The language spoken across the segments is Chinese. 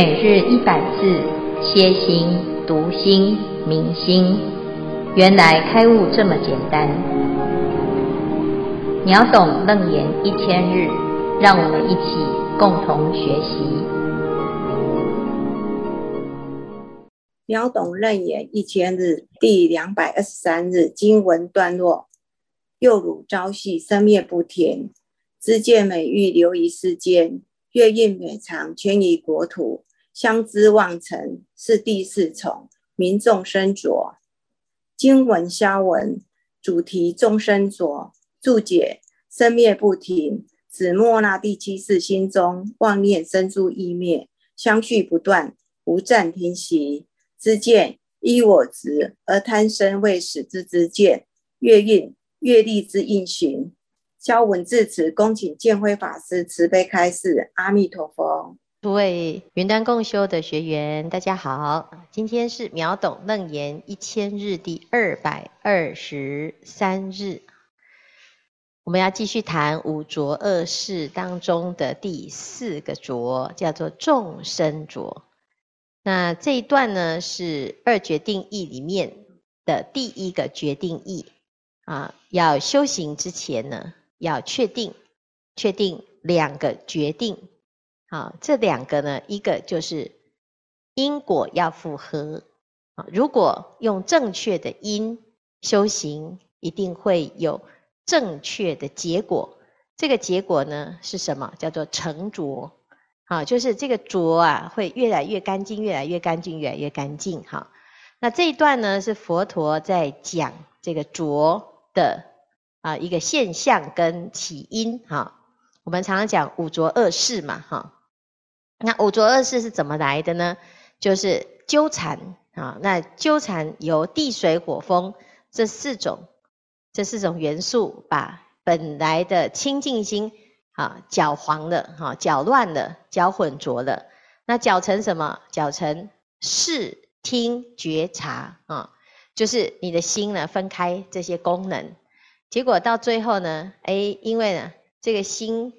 每日一百字，歇心、读心、明心，原来开悟这么简单。秒懂楞严一千日，让我们一起共同学习。秒懂楞严一千日第两百二十三日经文段落：幼乳朝夕，生灭不停，知见美欲流于世间。月韵美长迁于国土，相知妄成是第四重，名众生浊。经文消文，主题众生浊。注解：生灭不停，指莫那第七世心中妄念生住异灭，相续不断，无暂停息。知见依我执而贪生为死之知见，月韵月历之运行。消文至此，恭请建辉法师慈悲开示。阿弥陀佛。诸位云端共修的学员，大家好。今天是秒懂楞严一千日第二百二十三日，我们要继续谈五浊恶世当中的第四个浊，叫做众生浊。那这一段呢，是二决定义里面的第一个决定义啊。要修行之前呢，要确定，确定两个决定，好，这两个呢，一个就是因果要符合，啊，如果用正确的因修行，一定会有正确的结果。这个结果呢是什么？叫做成浊，啊，就是这个浊啊，会越来越干净，越来越干净，越来越干净。哈，那这一段呢是佛陀在讲这个浊的。啊，一个现象跟起因哈，我们常常讲五浊恶世嘛哈。那五浊恶世是怎么来的呢？就是纠缠啊。那纠缠由地水火风这四种这四种元素，把本来的清净心啊搅黄了哈，搅乱了，搅混浊了。那搅成什么？搅成视听觉察啊，就是你的心呢分开这些功能。结果到最后呢，哎，因为呢，这个心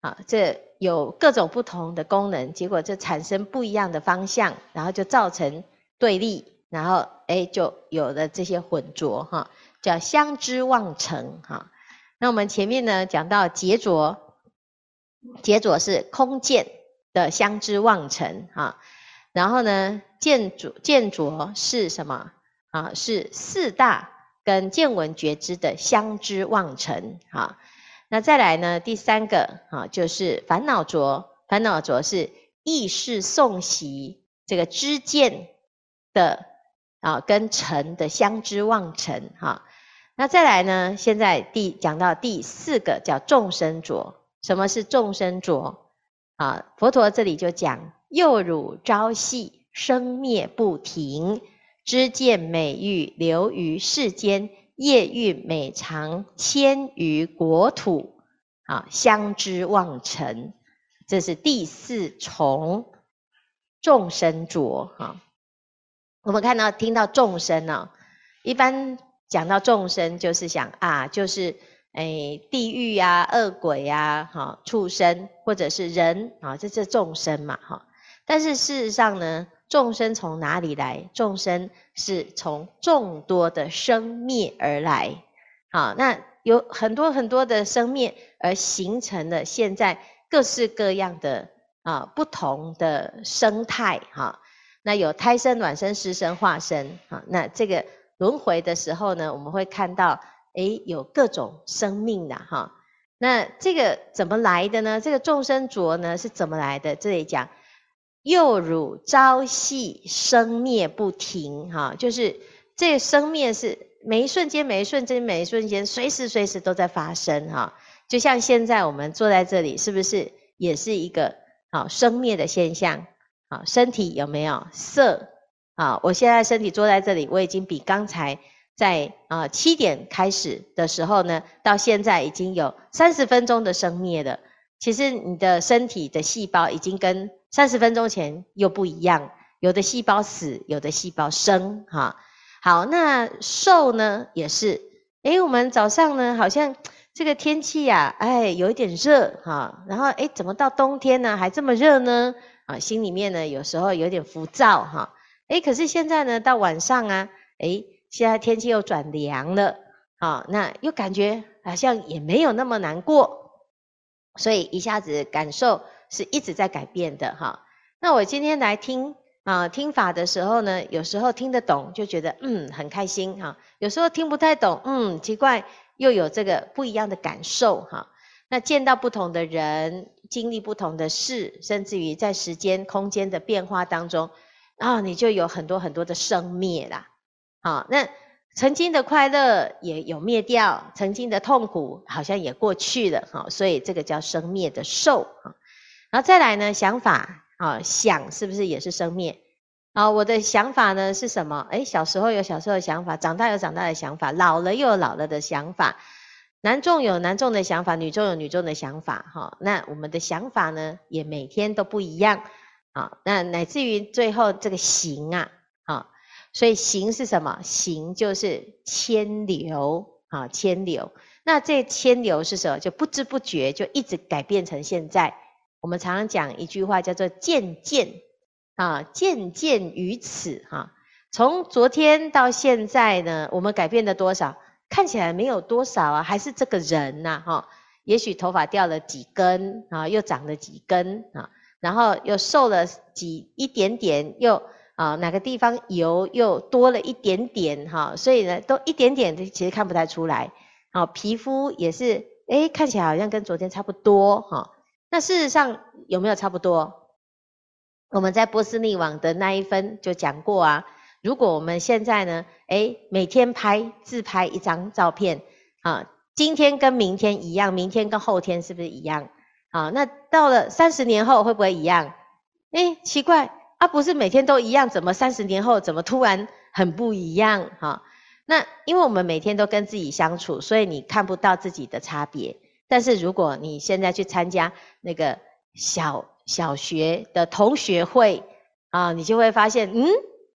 啊，这有各种不同的功能，结果就产生不一样的方向，然后就造成对立，然后哎，就有了这些混浊哈，叫相知妄成哈。那我们前面呢讲到劫浊，劫浊是空见的相知妄成哈，然后呢见浊见浊是什么啊？是四大。跟见闻觉知的相知妄成，哈，那再来呢？第三个啊，就是烦恼浊，烦恼浊是意识送习这个知见的啊，跟成的相知妄成，哈。那再来呢？现在第讲到第四个叫众生浊，什么是众生浊？啊，佛陀这里就讲幼乳朝夕，生灭不停。知见美欲流于世间，业运美常迁于国土，啊，相知忘尘，这是第四重众生浊哈。我们看到听到众生呢，一般讲到众生，就是想啊，就是诶地狱啊、恶鬼啊、哈畜生或者是人啊，这是众生嘛哈。但是事实上呢？众生从哪里来？众生是从众多的生灭而来。好，那有很多很多的生灭，而形成了现在各式各样的啊不同的生态。哈，那有胎生、卵生、湿生、化生。哈，那这个轮回的时候呢，我们会看到，诶，有各种生命的哈。那这个怎么来的呢？这个众生浊呢是怎么来的？这里讲。幼乳朝夕，生灭不停，哈，就是这个生灭是每一瞬间、每一瞬间、每一瞬间，随时随时都在发生，哈。就像现在我们坐在这里，是不是也是一个好生灭的现象？好，身体有没有色？啊，我现在身体坐在这里，我已经比刚才在啊七点开始的时候呢，到现在已经有三十分钟的生灭了。其实你的身体的细胞已经跟三十分钟前又不一样，有的细胞死，有的细胞生，哈。好，那受呢也是，诶，我们早上呢好像这个天气呀，哎，有一点热，哈。然后，诶，怎么到冬天呢还这么热呢？啊，心里面呢有时候有点浮躁哈。诶，可是现在呢到晚上啊，诶，现在天气又转凉了，啊，那又感觉好像也没有那么难过，所以一下子感受是一直在改变的哈。那我今天来听啊听法的时候呢，有时候听得懂就觉得嗯很开心哈，有时候听不太懂，嗯奇怪。又有这个不一样的感受哈，那见到不同的人，经历不同的事，甚至于在时间空间的变化当中，啊，你就有很多很多的生灭啦。好，那曾经的快乐也有灭掉，曾经的痛苦好像也过去了哈，所以这个叫生灭的受啊。然后再来呢，想法啊，想是不是也是生灭？啊，我的想法呢是什么？诶，小时候有小时候的想法，长大有长大的想法，老了又有老了的想法，男众有男众的想法，女众有女众的想法，哈。那我们的想法呢，也每天都不一样，啊，那乃至于最后这个行啊，啊，所以行是什么？行就是迁流，啊，迁流。那这迁流是什么？就不知不觉就一直改变成现在。我们常常讲一句话叫做渐渐。啊，渐渐于此哈，从昨天到现在呢，我们改变了多少？看起来没有多少啊，还是这个人呐，哈。也许头发掉了几根啊，又长了几根啊，然后又瘦了几一点点，又啊哪个地方油又多了一点点哈，所以呢，都一点点，其实看不太出来。好，皮肤也是，诶，看起来好像跟昨天差不多哈。那事实上有没有差不多？我们在波斯匿网的那一分就讲过啊，如果我们现在呢，诶，每天拍自拍一张照片，啊，今天跟明天一样，明天跟后天是不是一样？啊，那到了三十年后会不会一样？诶，奇怪啊，不是每天都一样，怎么三十年后怎么突然很不一样？哈，那因为我们每天都跟自己相处，所以你看不到自己的差别。但是如果你现在去参加那个小小学的同学会啊，你就会发现，嗯，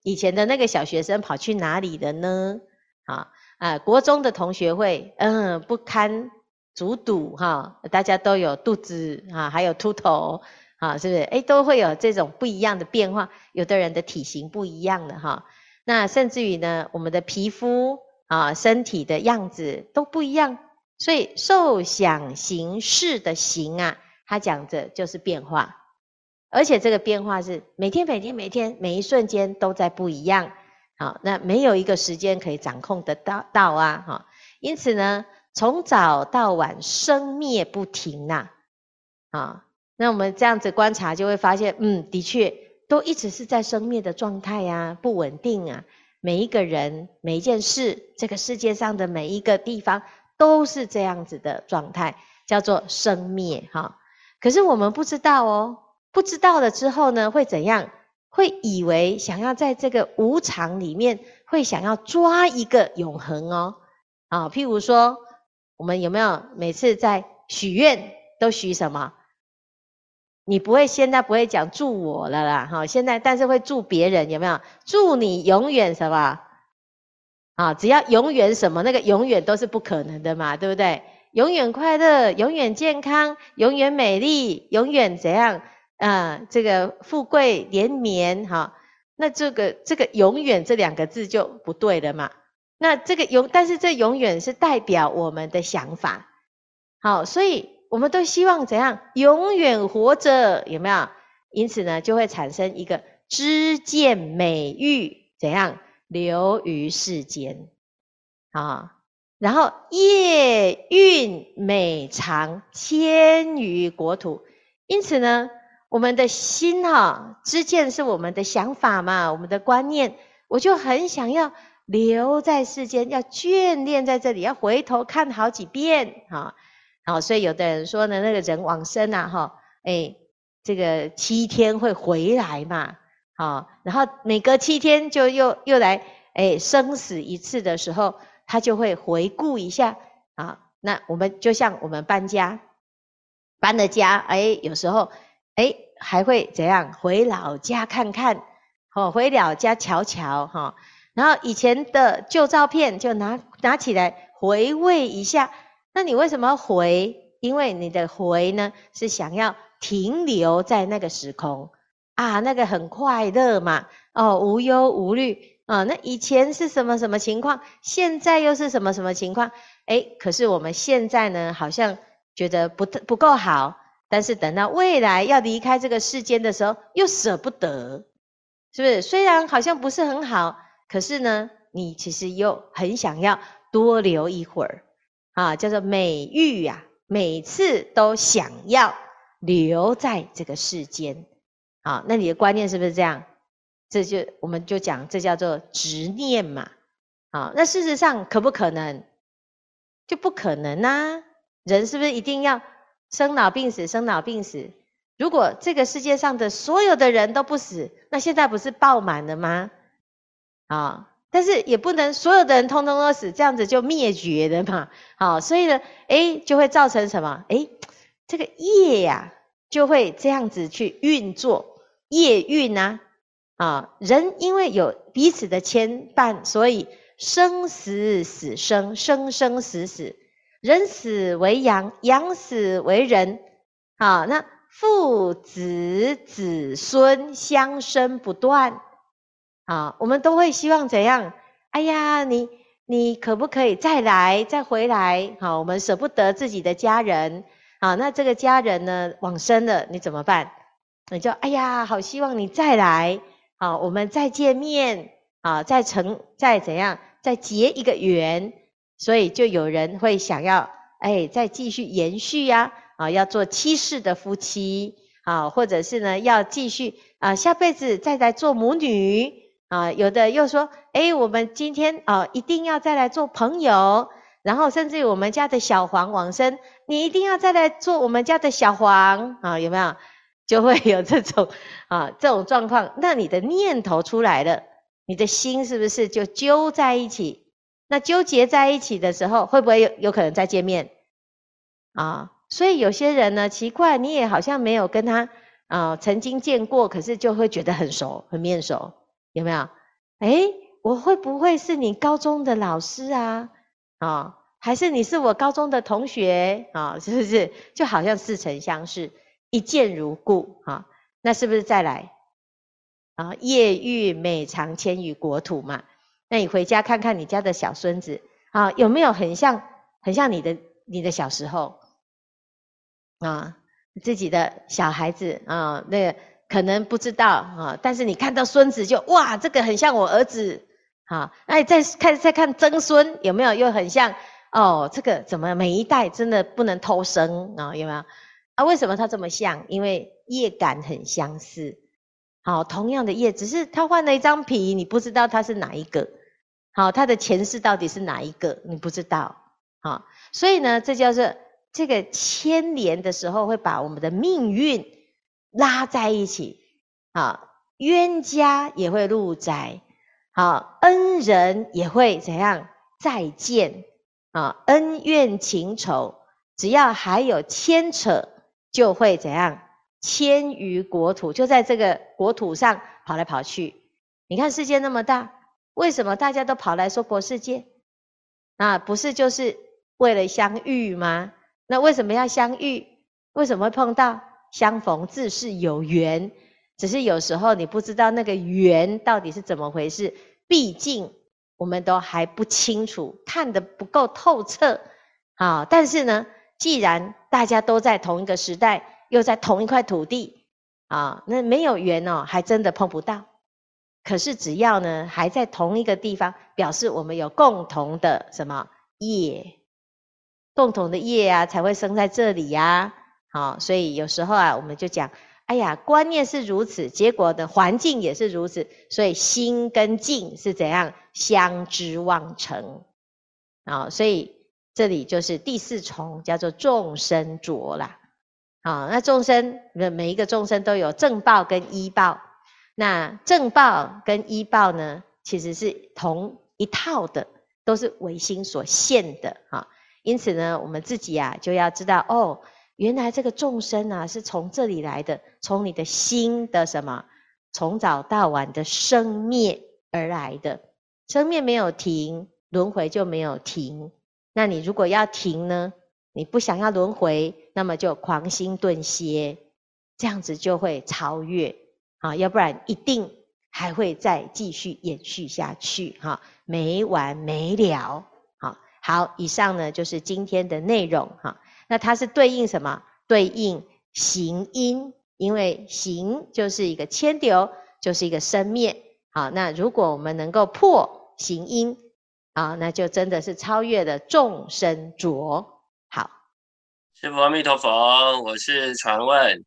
以前的那个小学生跑去哪里了呢？啊啊，国中的同学会，嗯，不堪卒睹哈，大家都有肚子啊，还有秃头啊，是不是？哎，都会有这种不一样的变化。有的人的体型不一样的哈，那甚至于呢，我们的皮肤啊，身体的样子都不一样。所以受想行识的行啊，它讲的就是变化。而且这个变化是每天每天每天每一瞬间都在不一样，好，那没有一个时间可以掌控得到到啊，哈，因此呢，从早到晚生灭不停呐，啊，那我们这样子观察就会发现，嗯，的确都一直是在生灭的状态呀，不稳定啊，每一个人每一件事，这个世界上的每一个地方都是这样子的状态，叫做生灭哈，可是我们不知道哦。不知道了之后呢，会怎样？会以为想要在这个无常里面，会想要抓一个永恒哦。啊，譬如说，我们有没有每次在许愿都许什么？你不会现在不会讲祝我了啦，哈，现在但是会祝别人有没有？祝你永远什么？啊，只要永远什么，那个永远都是不可能的嘛，对不对？永远快乐，永远健康，永远美丽，永远怎样？啊，这个富贵连绵哈，那这个这个永远这两个字就不对了嘛。那这个永，但是这永远是代表我们的想法，好，所以我们都希望怎样永远活着，有没有？因此呢，就会产生一个知见美玉怎样流于世间啊，然后业运美长迁于国土，因此呢。我们的心哈，之见是我们的想法嘛，我们的观念，我就很想要留在世间，要眷恋在这里，要回头看好几遍哈。好，所以有的人说呢，那个人往生啊，哈，哎，这个七天会回来嘛，好，然后每隔七天就又又来，哎，生死一次的时候，他就会回顾一下啊。那我们就像我们搬家，搬了家，哎，有时候。哎，还会怎样？回老家看看，哦，回老家瞧瞧，哈。然后以前的旧照片就拿拿起来回味一下。那你为什么回？因为你的回呢，是想要停留在那个时空。啊，那个很快乐嘛，哦，无忧无虑啊、那以前是什么什么情况？现在又是什么什么情况？哎，可是我们现在呢，好像觉得不不够好，但是等到未来要离开这个世间的时候，又舍不得，是不是？虽然好像不是很好，可是呢，你其实又很想要多留一会儿啊，叫做美玉呀、每次都想要留在这个世间。好，那你的观念是不是这样？这就我们就讲，这叫做执念嘛。好，那事实上可不可能？就不可能啊！人是不是一定要生老病死？生老病死。如果这个世界上的所有的人都不死，那现在不是爆满了吗？啊，但是也不能所有的人通通都死，这样子就灭绝了嘛。好，所以呢，哎，就会造成什么？哎，这个业呀，就会这样子去运作。业运啊，啊，人因为有彼此的牵绊，所以生死死生，生生死死，人死为阳，阳死为人，啊，那父子子孙相生不断，啊，我们都会希望怎样？哎呀，你你可不可以再来再回来？好，我们舍不得自己的家人，好，那这个家人呢，往生了，你怎么办？你就哎呀，好希望你再来，好，我们再见面，啊，再成，再怎样，再结一个缘，所以就有人会想要，哎，再继续延续呀，啊，要做七世的夫妻，啊，或者是呢，要继续啊，下辈子再来做母女，啊，有的又说，哎，我们今天啊，一定要再来做朋友，然后甚至于我们家的小黄往生，你一定要再来做我们家的小黄，啊，有没有？就会有这种啊这种状况，那你的念头出来了，你的心是不是就揪在一起？那纠结在一起的时候，会不会有有可能再见面？啊，所以有些人呢，奇怪，你也好像没有跟他啊曾经见过，可是就会觉得很熟，很面熟，有没有？诶，我会不会是你高中的老师啊？啊，还是你是我高中的同学啊？是不是？就好像似曾相识。一见如故，哈，那是不是再来啊？夜欲每常迁于国土嘛。那你回家看看你家的小孙子啊，有没有很像很像你的你的小时候啊？自己的小孩子啊，那个可能不知道啊，但是你看到孙子就哇，这个很像我儿子啊。那你再看再看曾孙，有没有又很像哦？这个怎么每一代真的不能偷生啊？有没有？啊，为什么他这么像？因为业感很相似。好，同样的业，只是他换了一张皮，你不知道他是哪一个。好，他的前世到底是哪一个？你不知道。好，所以呢，这叫做这个牵连的时候，会把我们的命运拉在一起。好，冤家也会入宅。好，恩人也会怎样再见？啊，恩怨情仇，只要还有牵扯。就会怎样迁于国土，就在这个国土上跑来跑去。你看世界那么大，为什么大家都跑来娑婆世界？啊，不是就是为了相遇吗？那为什么要相遇？为什么会碰到？相逢自是有缘，只是有时候你不知道那个缘到底是怎么回事。毕竟我们都还不清楚，看得不够透彻。好，但是呢，既然大家都在同一个时代，又在同一块土地，啊，那没有缘哦，还真的碰不到。可是只要呢，还在同一个地方，表示我们有共同的什么业，共同的业啊，才会生在这里呀。好，所以有时候啊，我们就讲，哎呀，观念是如此，结果的环境也是如此，所以心跟境是怎样相知望成啊？所以。这里就是第四重，叫做众生浊啦。好，那众生每每一个众生都有正报跟依报。那正报跟依报呢，其实是同一套的，都是唯心所现的哈。因此呢，我们自己啊就要知道哦，原来这个众生啊是从这里来的，从你的心的什么，从早到晚的生灭而来的，生灭没有停，轮回就没有停。那你如果要停呢？你不想要轮回，那么就狂心顿歇，这样子就会超越啊，要不然一定还会再继续延续下去哈，没完没了。好，好，以上呢就是今天的内容哈。那它是对应什么？对应行因，因为行就是一个迁流，就是一个生灭。好，那如果我们能够破行因，啊，那就真的是超越了众生浊。好，师父阿弥陀佛，我是传问，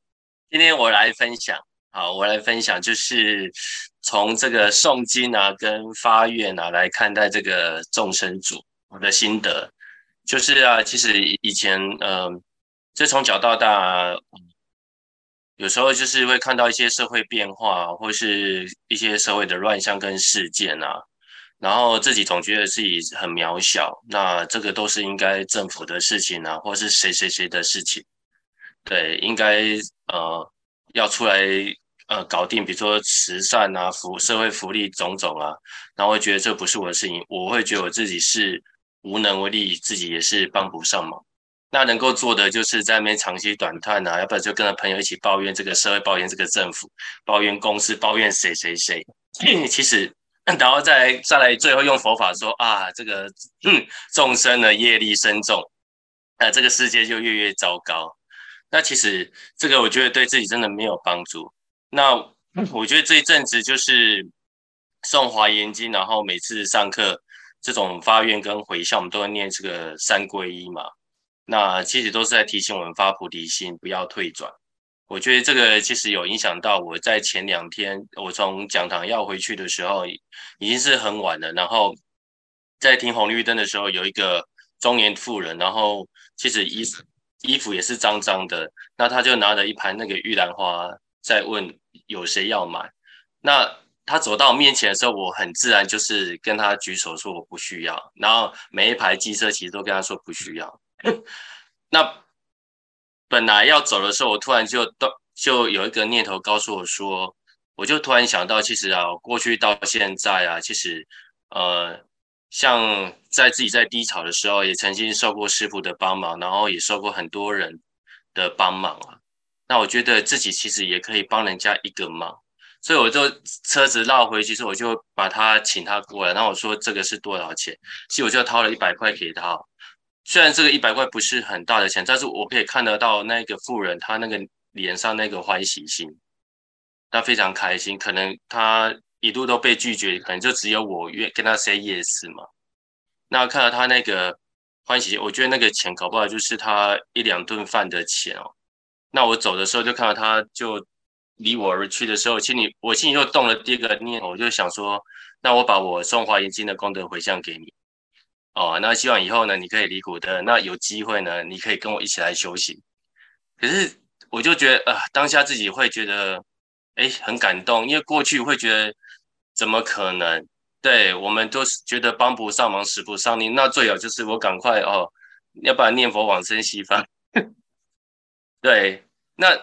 今天我来分享。好，我来分享，就是从这个诵经啊，跟发愿啊来看待这个众生主我的心得。就是啊，其实以前，嗯、呃，就从小到大，有时候就是会看到一些社会变化，或是一些社会的乱象跟事件啊。然后自己总觉得自己很渺小，那这个都是应该政府的事情啊，或是谁谁谁的事情，对，应该呃要出来呃搞定，比如说慈善啊、福社会福利种种啊，然后会觉得这不是我的事情，我会觉得我自己是无能为力，自己也是帮不上忙。那能够做的就是在那边长吁短叹啊，要不然就跟着朋友一起抱怨这个社会，抱怨这个政府，抱怨公司，抱怨谁谁谁。其实。然后再来再来，最后用佛法说啊，这个嗯，众生的业力深重，那这个世界就越越糟糕。那其实这个我觉得对自己真的没有帮助。那我觉得这一阵子就是诵华严经，然后每次上课这种发愿跟回向，我们都会念这个三皈依嘛。那其实都是在提醒我们发菩提心，不要退转。我觉得这个其实有影响到我在前两天，我从讲堂要回去的时候，已经是很晚了。然后在停红绿灯的时候，有一个中年妇人，然后其实衣衣服也是脏脏的，那他就拿着一盘那个玉兰花在问有谁要买。那他走到我面前的时候，我很自然就是跟他举手说我不需要。然后每一排机车其实都跟他说不需要。那。本来要走的时候，我突然就到，就有一个念头告诉我说，我就突然想到，其实啊，过去到现在啊，其实，呃，像在自己在低潮的时候，也曾经受过师傅的帮忙，然后也受过很多人的帮忙啊。那我觉得自己其实也可以帮人家一个忙，所以我就车子绕回去之后，我就把他请他过来，然后我说这个是多少钱？其实我就掏了一百块给他。虽然这个一百块不是很大的钱，但是我可以看得到那个妇人她那个脸上那个欢喜心，她非常开心。可能她一路都被拒绝，可能就只有我愿跟她 say yes 嘛。那看到她那个欢喜，我觉得那个钱搞不好就是她一两顿饭的钱哦。那我走的时候就看到她就离我而去的时候，心里我心里又动了第一个念头，我就想说，那我把我送华严经的功德回向给你。哦，那希望以后呢，你可以离苦得，那有机会呢，你可以跟我一起来修行。可是我就觉得，呃，当下自己会觉得，哎，很感动，因为过去会觉得，怎么可能？对，我们都是觉得帮不上忙，使不上力，那最好就是我赶快哦，要不然念佛往生西方。对，那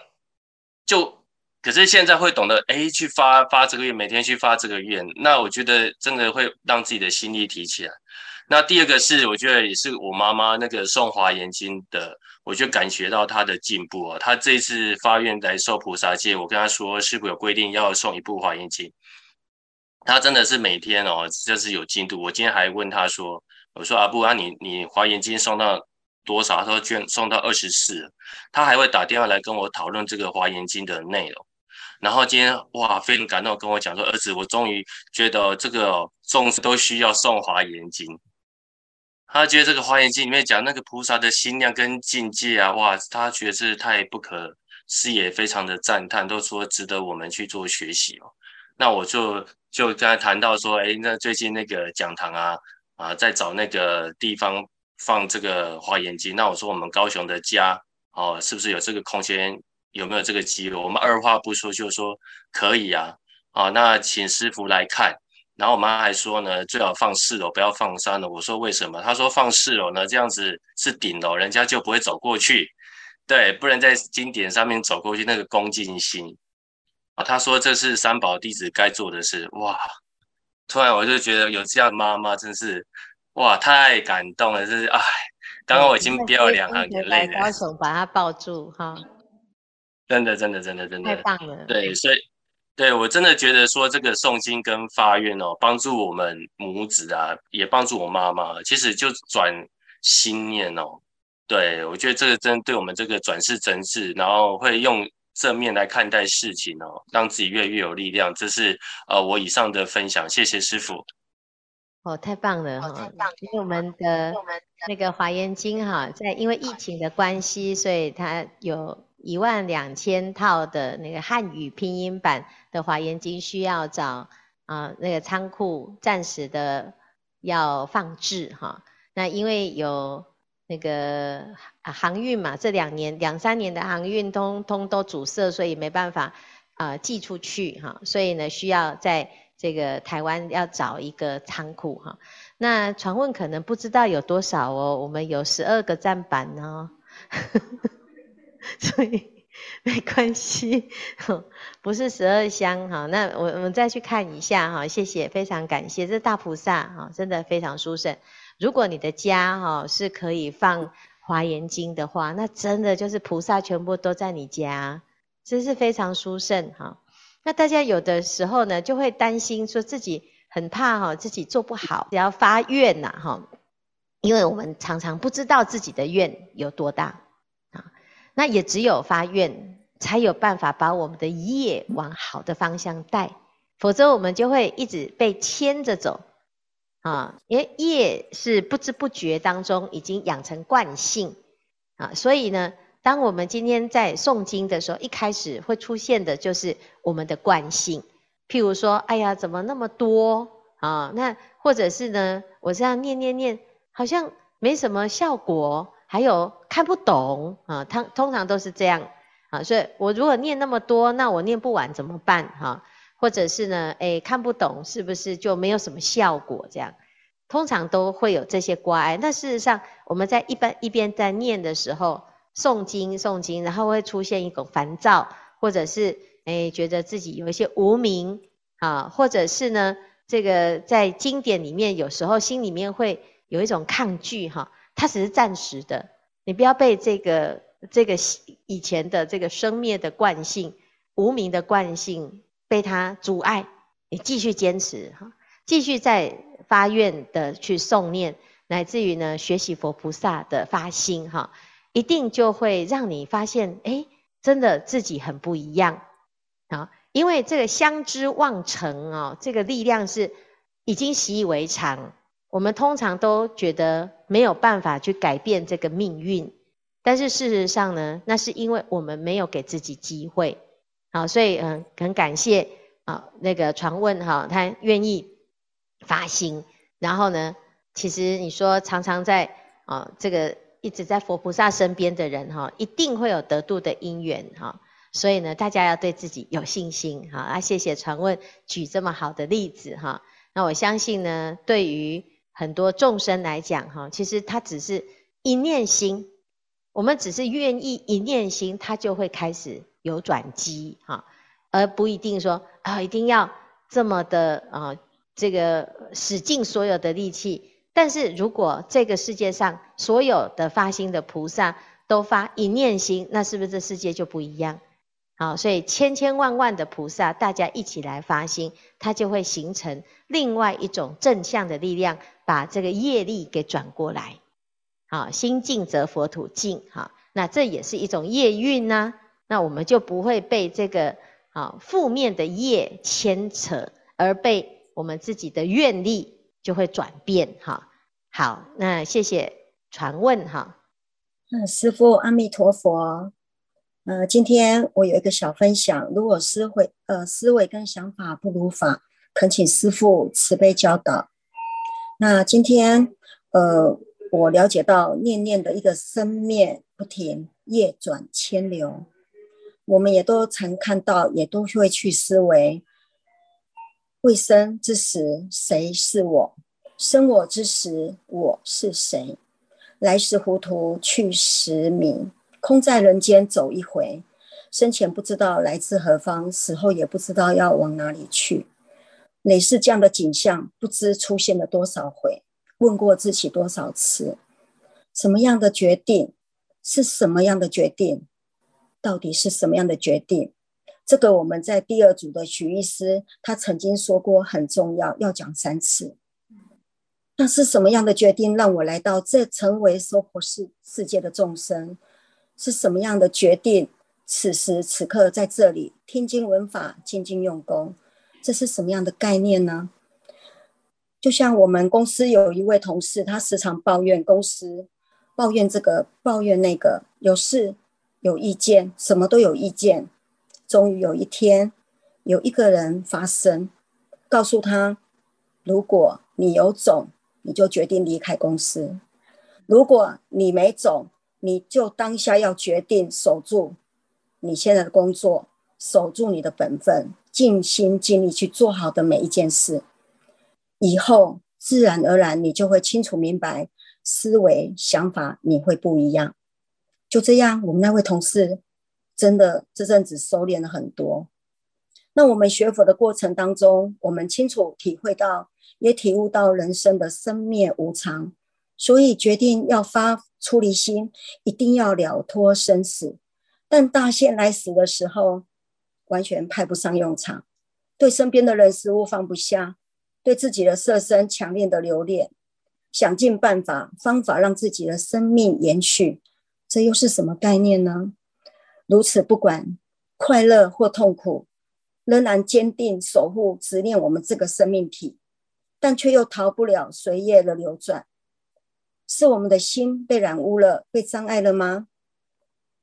就，可是现在会懂得，哎，去发发这个愿，每天去发这个愿，那我觉得真的会让自己的心力提起来。那第二个是，我觉得也是我妈妈那个送华严经的，我就感觉到她的进步哦。她这一次发愿来受菩萨戒，我跟她说，是否有规定要送一部华严经，她真的是每天哦，就是有进度。我今天还问她说，我说阿布啊，你你华严经送到多少？她说居然诵到二十四，她还会打电话来跟我讨论这个华严经的内容。然后今天哇，非常感动，跟我讲说，儿子，我终于觉得这个众生都需要送华严经。他觉得这个《华严经》里面讲那个菩萨的心量跟境界啊，哇，他觉得是太不可思议，非常的赞叹，都说值得我们去做学习哦。那我就就跟他谈到说，哎，那最近那个讲堂啊啊，在找那个地方放这个《华严经》，那我说我们高雄的家哦，是不是有这个空间？有没有这个机会？我们二话不说就说可以啊，啊，那请师傅来看。然后我妈还说呢，最好放四楼，不要放三楼。我说为什么？她说放四楼呢，这样子是顶楼，人家就不会走过去。对，不能在经典上面走过去，那个恭敬心啊。她说这是三宝弟子该做的事。哇，突然我就觉得有这样的妈妈真是哇，太感动了，真是哎，刚刚我已经飙了两行眼泪了。高手把她抱住哈，真的真的真的真的太棒了。对，所以。对，我真的觉得说这个诵经跟发愿哦，帮助我们母子啊，也帮助我妈妈。其实就转心念哦，对，我觉得这个真对我们这个转世真智，然后会用正面来看待事情哦，让自己越来越有力量。这是呃我以上的分享，谢谢师傅。哦，太棒了哈！因为我们的那个华严经哈，在因为疫情的关系，所以它有。一万两千套的那个汉语拼音版的华严经需要找啊、那个仓库暂时的要放置哈。那因为有那个航运嘛，这两年两三年的航运通通都阻塞，所以没办法啊、寄出去哈。所以呢，需要在这个台湾要找一个仓库哈。那传问可能不知道有多少哦，我们有十二个站板哦。所以没关系，不是十二香哈。那我我们再去看一下哈，谢谢，非常感谢，这大菩萨哈，真的非常殊胜。如果你的家哈是可以放华严经的话，那真的就是菩萨全部都在你家，真是非常殊胜哈。那大家有的时候呢，就会担心说自己很怕哈，自己做不好，只要发愿呐哈，因为我们常常不知道自己的愿有多大。那也只有发愿，才有办法把我们的业往好的方向带，否则我们就会一直被牵着走啊！因为业是不知不觉当中已经养成惯性啊，所以呢，当我们今天在诵经的时候，一开始会出现的就是我们的惯性，譬如说，哎呀，怎么那么多啊？那或者是呢，我这样念念念，好像没什么效果。还有看不懂啊，通通常都是这样啊，所以我如果念那么多，那我念不完怎么办哈？或者是呢，诶，看不懂是不是就没有什么效果？这样通常都会有这些挂碍。那事实上，我们在一般一边在念的时候，诵经诵经，然后会出现一种烦躁，或者是诶，觉得自己有一些无明啊，或者是呢，这个在经典里面有时候心里面会有一种抗拒哈。它只是暂时的，你不要被这个这个以前的这个生灭的惯性、无明的惯性被它阻碍，你继续坚持哈，继续在发愿的去诵念，乃至于呢学习佛菩萨的发心哈，一定就会让你发现，哎，真的自己很不一样啊，因为这个相知望成啊，这个力量是已经习以为常。我们通常都觉得没有办法去改变这个命运，但是事实上呢，那是因为我们没有给自己机会。好，所以嗯，很感谢啊那个传问哈，他愿意发心，然后呢，其实你说常常在啊这个一直在佛菩萨身边的人哈，一定会有得度的因缘哈，所以呢，大家要对自己有信心哈。啊，谢谢传问举这么好的例子哈，那我相信呢，对于很多众生来讲，哈，其实他只是一念心，我们只是愿意一念心，他就会开始有转机，哈，而不一定说啊，一定要这么的啊，这个使尽所有的力气。但是如果这个世界上所有的发心的菩萨都发一念心，那是不是这世界就不一样？好，所以千千万万的菩萨，大家一起来发心，它就会形成另外一种正向的力量，把这个业力给转过来。好，心净则佛土净。好，那这也是一种业运呢。那我们就不会被这个啊负面的业牵扯，而被我们自己的愿力就会转变。哈，好，那谢谢传问哈。嗯，师父阿弥陀佛。呃，今天我有一个小分享，如果思维呃思维跟想法不如法，恳请师父慈悲教导。那今天呃，我了解到念念的一个生灭不停，业转千流，我们也都曾看到，也都会去思维：未生之时，谁是我？生我之时，我是谁？来时糊涂，去时明。空在人间走一回，生前不知道来自何方，死后也不知道要往哪里去。类似这样的景象，不知出现了多少回，问过自己多少次，什么样的决定？是什么样的决定？到底是什么样的决定？这个我们在第二组的许医师，他曾经说过很重要，要讲三次。那是什么样的决定让我来到这成为娑婆世世界的众生？是什么样的决定？此时此刻在这里听经闻法、精进用功，这是什么样的概念呢？就像我们公司有一位同事，他时常抱怨公司，抱怨这个，抱怨那个，有事有意见，什么都有意见。终于有一天，有一个人发声，告诉他：如果你有种，你就决定离开公司；如果你没种，你就当下要决定守住你现在的工作，守住你的本分，尽心尽力去做好的每一件事。以后自然而然，你就会清楚明白，思维想法你会不一样。就这样，我们那位同事。真的这阵子收敛了很多。那我们学佛的过程当中，我们清楚体会到，也体悟到人生的生灭无常，所以决定要发出离心，一定要了脱生死。但大限来时的时候，完全派不上用场。对身边的人事物放不下，对自己的色身强烈的留恋，想尽办法方法让自己的生命延续，这又是什么概念呢？如此不管快乐或痛苦，仍然坚定守护执念我们这个生命体，但却又逃不了随业的流转。是我们的心被染污了，被障碍了吗？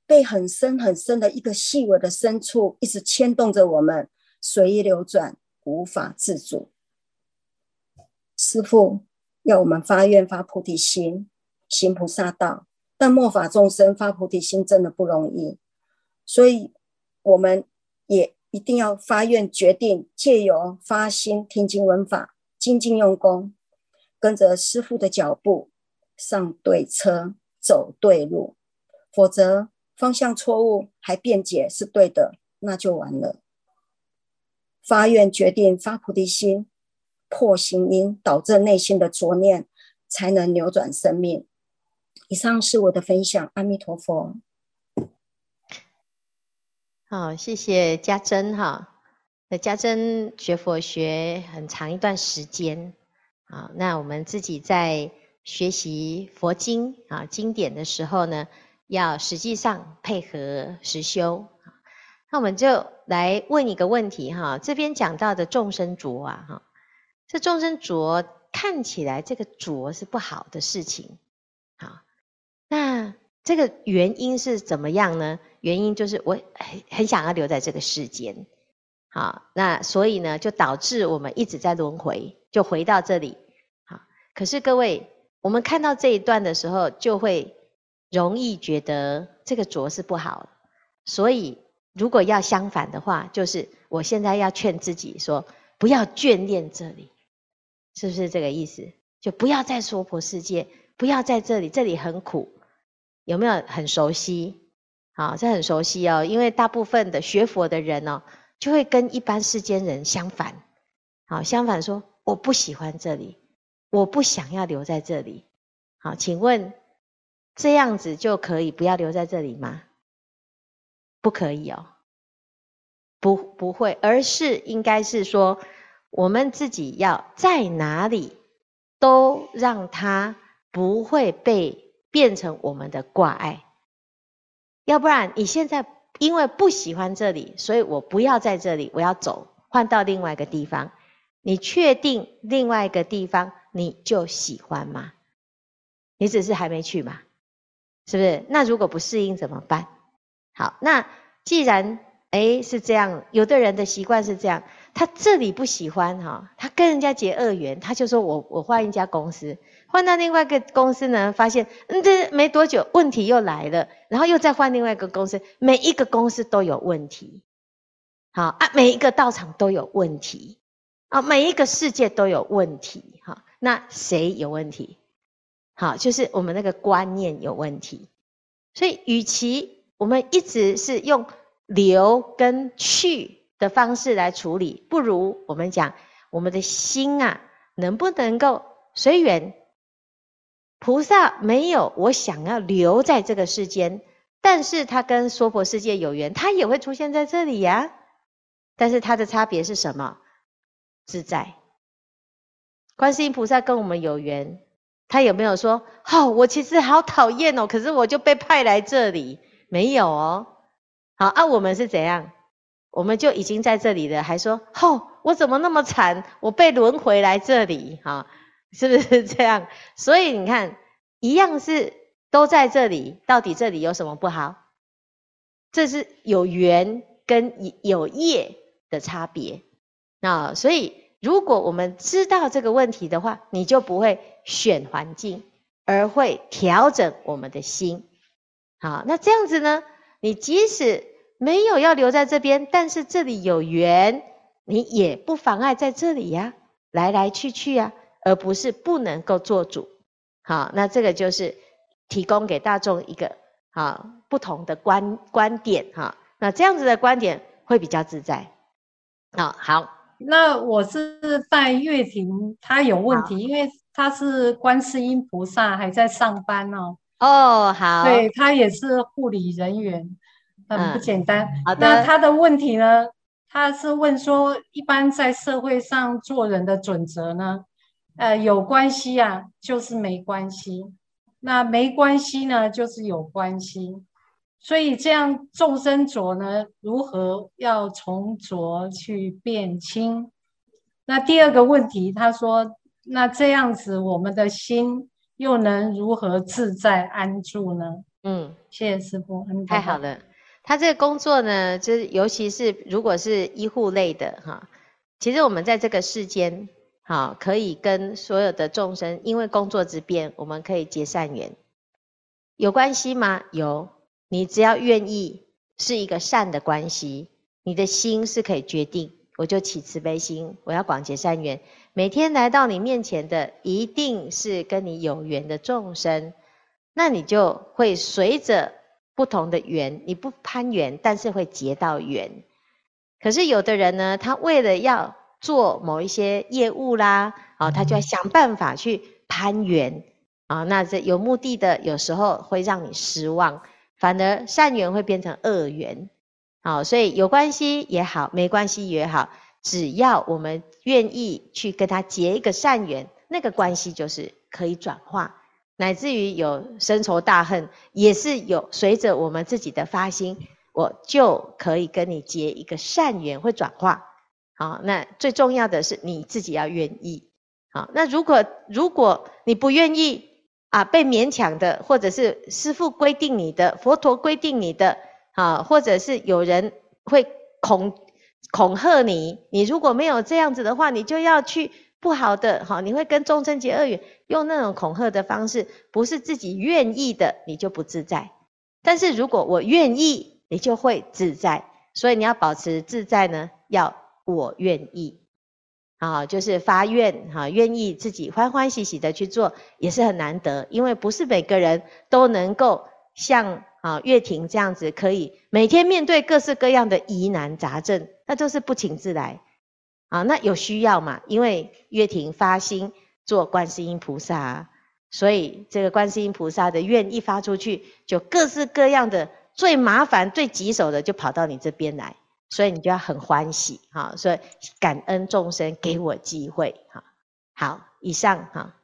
被很深很深的一个细微的深处一直牵动着我们，随意流转，无法自主。师父要我们发愿发菩提心，行菩萨道，但末法众生发菩提心真的不容易。所以，我们也一定要发愿，决定借由发心听经闻法，精进用功，跟着师父的脚步，上对车，走对路。否则方向错误，还辩解是对的，那就完了。发愿决定发菩提心，破行因，导致内心的浊念，才能扭转生命。以上是我的分享，阿弥陀佛。好，谢谢家珍哈。那家珍学佛学很长一段时间，啊，那我们自己在学习佛经啊经典的时候呢，要实际上配合实修。那我们就来问一个问题哈，这边讲到的众生浊啊哈，这众生浊看起来这个浊是不好的事情，好，那这个原因是怎么样呢？原因就是我很很想要留在这个世间，好，那所以呢，就导致我们一直在轮回，就回到这里，好。可是各位，我们看到这一段的时候，就会容易觉得这个浊是不好。所以，如果要相反的话，就是我现在要劝自己说，不要眷恋这里，是不是这个意思？就不要在娑婆世界，不要在这里，这里很苦，有没有很熟悉？好，这很熟悉哦，因为大部分的学佛的人哦，就会跟一般世间人相反。好，相反说，我不喜欢这里，我不想要留在这里。好，请问这样子就可以不要留在这里吗？不可以哦，不，不会，而是应该是说，我们自己要在哪里，都让它不会被变成我们的挂碍。要不然你现在因为不喜欢这里，所以我不要在这里，我要走，换到另外一个地方。你确定另外一个地方你就喜欢吗？你只是还没去嘛，是不是？那如果不适应怎么办？好，那既然诶是这样，有的人的习惯是这样，他这里不喜欢哈，他跟人家结恶缘，他就说我我换一家公司。换到另外一个公司呢，发现嗯，这没多久问题又来了，然后又再换另外一个公司，每一个公司都有问题，好啊，每一个道场都有问题，啊，每一个世界都有问题，哈，那谁有问题？好，就是我们那个观念有问题，所以与其我们一直是用留跟去的方式来处理，不如我们讲我们的心啊，能不能够随缘？菩萨没有我想要留在这个世间，但是他跟娑婆世界有缘，他也会出现在这里呀，但是他的差别是什么？自在。观世音菩萨跟我们有缘，他有没有说：“好、我其实好讨厌哦，可是我就被派来这里。”没有哦。好，啊，我们是怎样？我们就已经在这里了，还说：“哦，我怎么那么惨？我被轮回来这里。”哈，是不是这样？所以你看，一样是都在这里，到底这里有什么不好？这是有缘跟有业的差别。那所以。如果我们知道这个问题的话，你就不会选环境，而会调整我们的心。好，那这样子呢？你即使没有要留在这边，但是这里有缘，你也不妨碍在这里呀，来来去去呀，而不是不能够做主。好，那这个就是提供给大众一个好不同的观观点哈。那这样子的观点会比较自在。好，好。那我是带月婷，她有问题，因为她是观世音菩萨还在上班哦。哦，好，对，她也是护理人员，很不简单。嗯、好的。那她的问题呢？她是问说，一般在社会上做人的准则呢？呃，有关系啊，就是没关系；那没关系呢，就是有关系。所以这样众生浊呢，如何要从浊去变清？那第二个问题，他说，那这样子我们的心又能如何自在安住呢？嗯，谢谢师父，太好了。他这个工作呢，就是尤其是如果是医护类的哈，其实我们在这个世间，哈，可以跟所有的众生，因为工作之便，我们可以结善缘，有关系吗？有。你只要愿意是一个善的关系，你的心是可以决定，我就起慈悲心，我要广结善缘。每天来到你面前的，一定是跟你有缘的众生，那你就会随着不同的缘，你不攀缘，但是会结到缘。可是有的人呢，他为了要做某一些业务啦，啊，他就要想办法去攀缘啊，那这有目的的，有时候会让你失望。反而善缘会变成恶缘，好，所以有关系也好，没关系也好，只要我们愿意去跟他结一个善缘，那个关系就是可以转化，乃至于有深仇大恨，也是有随着我们自己的发心，我就可以跟你结一个善缘，会转化。好，那最重要的是你自己要愿意。好，那如果如果你不愿意，啊，被勉强的，或者是师父规定你的，佛陀规定你的，啊，或者是有人会恐恐吓你，你如果没有这样子的话，你就要去不好的，哈，你会跟众生结恶缘，用那种恐吓的方式，不是自己愿意的，你就不自在。但是如果我愿意，你就会自在。所以你要保持自在呢，要我愿意。啊，就是发愿哈，愿意自己欢欢喜喜的去做，也是很难得，因为不是每个人都能够像啊月婷这样子，可以每天面对各式各样的疑难杂症，那都是不请自来啊。那有需要嘛？因为月婷发心做观世音菩萨，所以这个观世音菩萨的愿一发出去，就各式各样的最麻烦、最棘手的就跑到你这边来。所以你就要很欢喜哈，所以感恩众生给我机会哈。好，以上哈，